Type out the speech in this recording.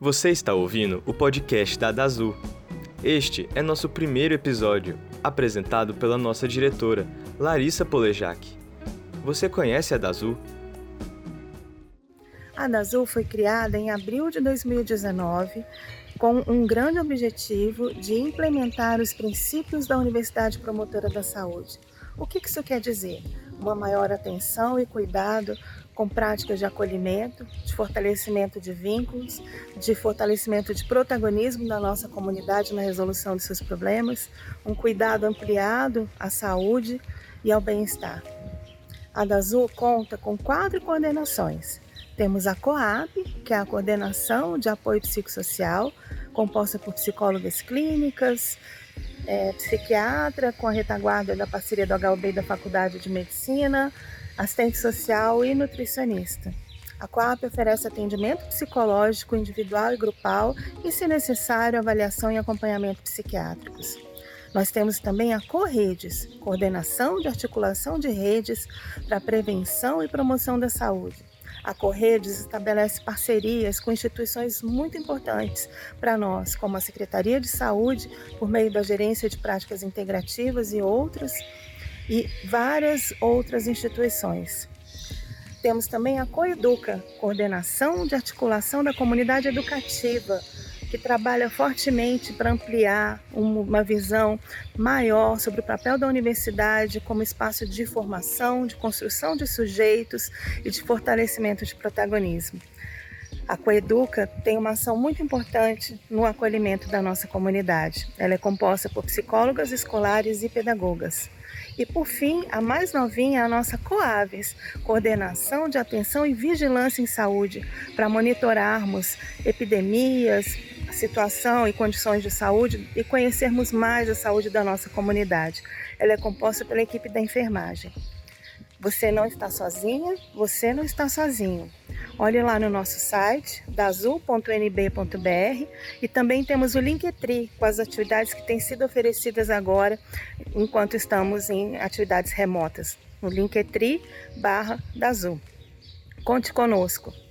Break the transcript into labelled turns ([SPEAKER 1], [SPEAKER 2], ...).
[SPEAKER 1] Você está ouvindo o podcast da Dazul. Este é nosso primeiro episódio, apresentado pela nossa diretora, Larissa Polejac. Você conhece a Dazul?
[SPEAKER 2] A Dazul foi criada em abril de 2019 com um grande objetivo de implementar os princípios da Universidade Promotora da Saúde. O que isso quer dizer? Uma maior atenção e cuidado com práticas de acolhimento, de fortalecimento de vínculos, de fortalecimento de protagonismo da nossa comunidade na resolução de seus problemas, um cuidado ampliado à saúde e ao bem-estar. A DAZU conta com quatro coordenações. Temos a COAP, que é a Coordenação de Apoio Psicossocial, composta por psicólogas clínicas, é, psiquiatra, com a retaguarda da parceria do HUB da Faculdade de Medicina, assistente social e nutricionista. A COAP oferece atendimento psicológico individual e grupal e, se necessário, avaliação e acompanhamento psiquiátricos. Nós temos também a CORREDES, Coordenação de Articulação de Redes para Prevenção e Promoção da Saúde. A Corredes estabelece parcerias com instituições muito importantes para nós, como a Secretaria de Saúde, por meio da Gerência de Práticas Integrativas e outras, e várias outras instituições. Temos também a Coeduca, Coordenação de Articulação da Comunidade Educativa, que trabalha fortemente para ampliar uma visão maior sobre o papel da universidade como espaço de formação, de construção de sujeitos e de fortalecimento de protagonismo. A Coeduca tem uma ação muito importante no acolhimento da nossa comunidade. Ela é composta por psicólogas escolares e pedagogas. E por fim, a mais novinha é a nossa COAVES, Coordenação de Atenção e Vigilância em Saúde, para monitorarmos epidemias, situação e condições de saúde e conhecermos mais a saúde da nossa comunidade. Ela é composta pela equipe da enfermagem. Você não está sozinha, você não está sozinho. Olhe lá no nosso site, dazul.nb.br e também temos o Linktree com as atividades que têm sido oferecidas agora enquanto estamos em atividades remotas. No Linktree barra Dazul. Conte conosco.